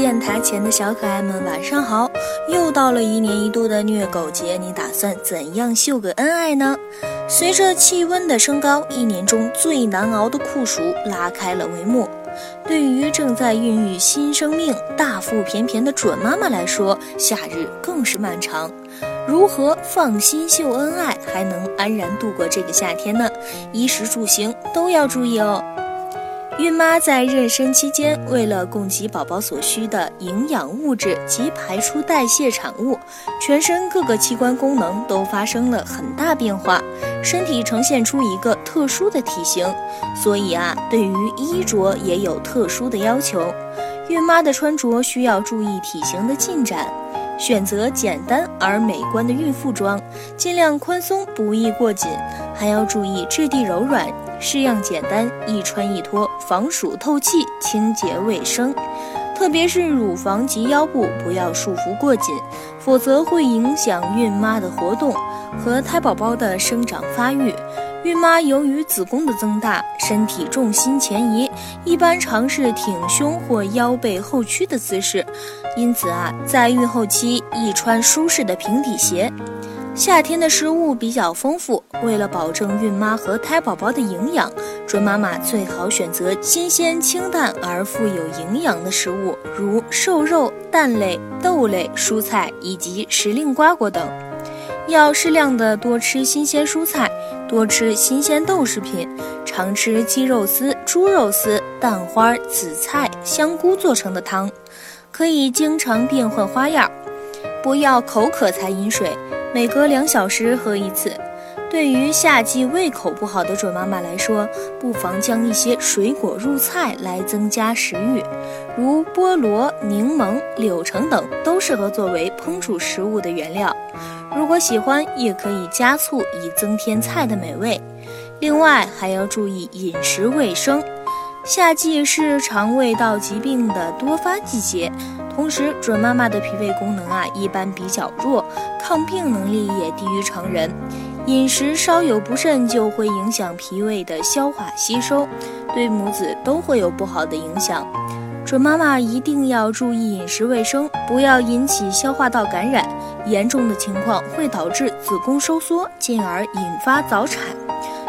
电台前的小可爱们，晚上好！又到了一年一度的虐狗节，你打算怎样秀个恩爱呢？随着气温的升高，一年中最难熬的酷暑拉开了帷幕。对于正在孕育新生命、大腹便便的准妈妈来说，夏日更是漫长。如何放心秀恩爱，还能安然度过这个夏天呢？衣食住行都要注意哦。孕妈在妊娠期间，为了供给宝宝所需的营养物质及排出代谢产物，全身各个器官功能都发生了很大变化，身体呈现出一个特殊的体型，所以啊，对于衣着也有特殊的要求。孕妈的穿着需要注意体型的进展。选择简单而美观的孕妇装，尽量宽松，不宜过紧，还要注意质地柔软、式样简单、易穿易脱、防暑透气、清洁卫生。特别是乳房及腰部不要束缚过紧，否则会影响孕妈的活动和胎宝宝的生长发育。孕妈由于子宫的增大，身体重心前移，一般尝试挺胸或腰背后屈的姿势，因此啊，在孕后期宜穿舒适的平底鞋。夏天的食物比较丰富，为了保证孕妈和胎宝宝的营养，准妈妈最好选择新鲜、清淡而富有营养的食物，如瘦肉、蛋类、豆类、蔬菜以及时令瓜果等。要适量的多吃新鲜蔬菜，多吃新鲜豆制品，常吃鸡肉丝、猪肉丝、蛋花、紫菜、香菇做成的汤，可以经常变换花样。不要口渴才饮水，每隔两小时喝一次。对于夏季胃口不好的准妈妈来说，不妨将一些水果入菜来增加食欲，如菠萝、柠檬、柳橙等都适合作为烹煮食物的原料。如果喜欢，也可以加醋以增添菜的美味。另外，还要注意饮食卫生。夏季是肠胃道疾病的多发季节，同时准妈妈的脾胃功能啊一般比较弱，抗病能力也低于成人。饮食稍有不慎，就会影响脾胃的消化吸收，对母子都会有不好的影响。准妈妈一定要注意饮食卫生，不要引起消化道感染。严重的情况会导致子宫收缩，进而引发早产，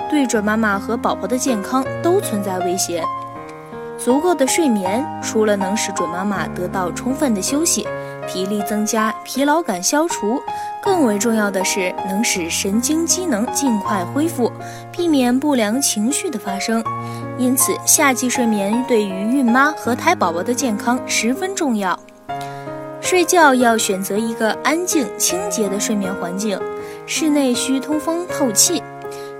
对准妈妈和宝宝的健康都存在威胁。足够的睡眠，除了能使准妈妈得到充分的休息，体力增加，疲劳感消除，更为重要的是能使神经机能尽快恢复，避免不良情绪的发生。因此，夏季睡眠对于孕妈和胎宝宝的健康十分重要。睡觉要选择一个安静、清洁的睡眠环境，室内需通风透气，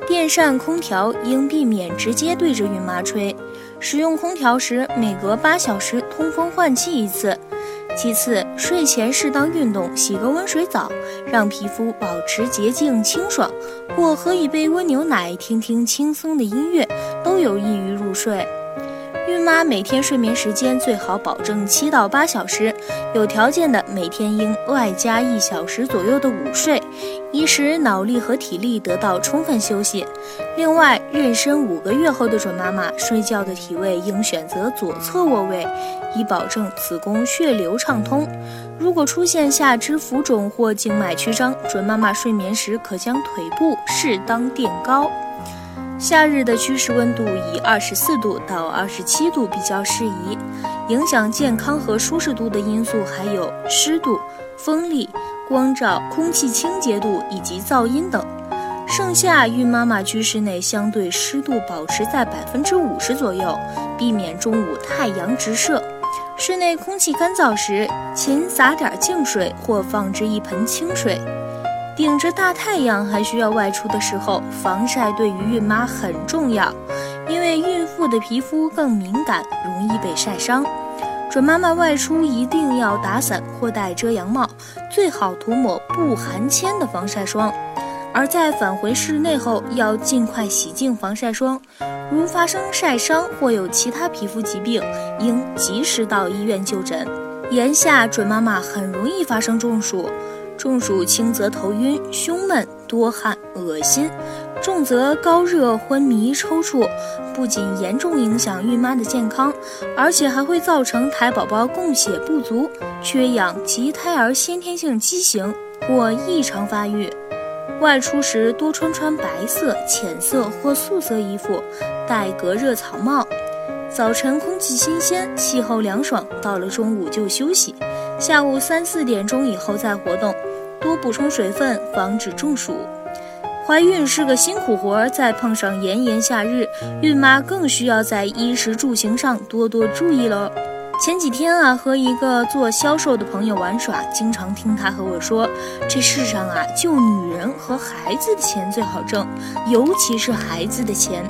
电扇、空调应避免直接对着孕妈吹。使用空调时，每隔八小时通风换气一次。其次，睡前适当运动，洗个温水澡，让皮肤保持洁净清爽，或喝一杯温牛奶，听听轻松的音乐，都有益于入睡。孕妈每天睡眠时间最好保证七到八小时，有条件的每天应外加一小时左右的午睡，以使脑力和体力得到充分休息。另外，妊娠五个月后的准妈妈睡觉的体位应选择左侧卧位，以保证子宫血流畅通。如果出现下肢浮肿或静脉曲张，准妈妈睡眠时可将腿部适当垫高。夏日的趋势温度以二十四度到二十七度比较适宜。影响健康和舒适度的因素还有湿度、风力、光照、空气清洁度以及噪音等。盛夏孕妈妈居室内相对湿度保持在百分之五十左右，避免中午太阳直射。室内空气干燥时，勤洒点净水或放置一盆清水。顶着大太阳还需要外出的时候，防晒对于孕妈很重要，因为孕妇的皮肤更敏感，容易被晒伤。准妈妈外出一定要打伞或戴遮阳帽，最好涂抹不含铅的防晒霜。而在返回室内后，要尽快洗净防晒霜。如发生晒伤或有其他皮肤疾病，应及时到医院就诊。炎夏准妈妈很容易发生中暑。中暑轻则头晕、胸闷、多汗、恶心；重则高热、昏迷、抽搐，不仅严重影响孕妈的健康，而且还会造成胎宝宝供血不足、缺氧及胎儿先天性畸形或异常发育。外出时多穿穿白色、浅色或素色衣服，戴隔热草帽。早晨空气新鲜，气候凉爽，到了中午就休息，下午三四点钟以后再活动，多补充水分，防止中暑。怀孕是个辛苦活儿，再碰上炎炎夏日，孕妈更需要在衣食住行上多多注意喽。前几天啊，和一个做销售的朋友玩耍，经常听他和我说，这世上啊，就女人和孩子的钱最好挣，尤其是孩子的钱。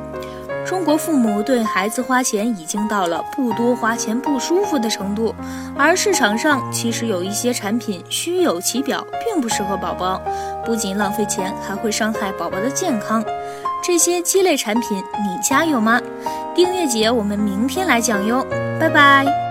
中国父母对孩子花钱已经到了不多花钱不舒服的程度，而市场上其实有一些产品虚有其表，并不适合宝宝，不仅浪费钱，还会伤害宝宝的健康。这些鸡肋产品你家有吗？订阅姐，我们明天来讲哟，拜拜。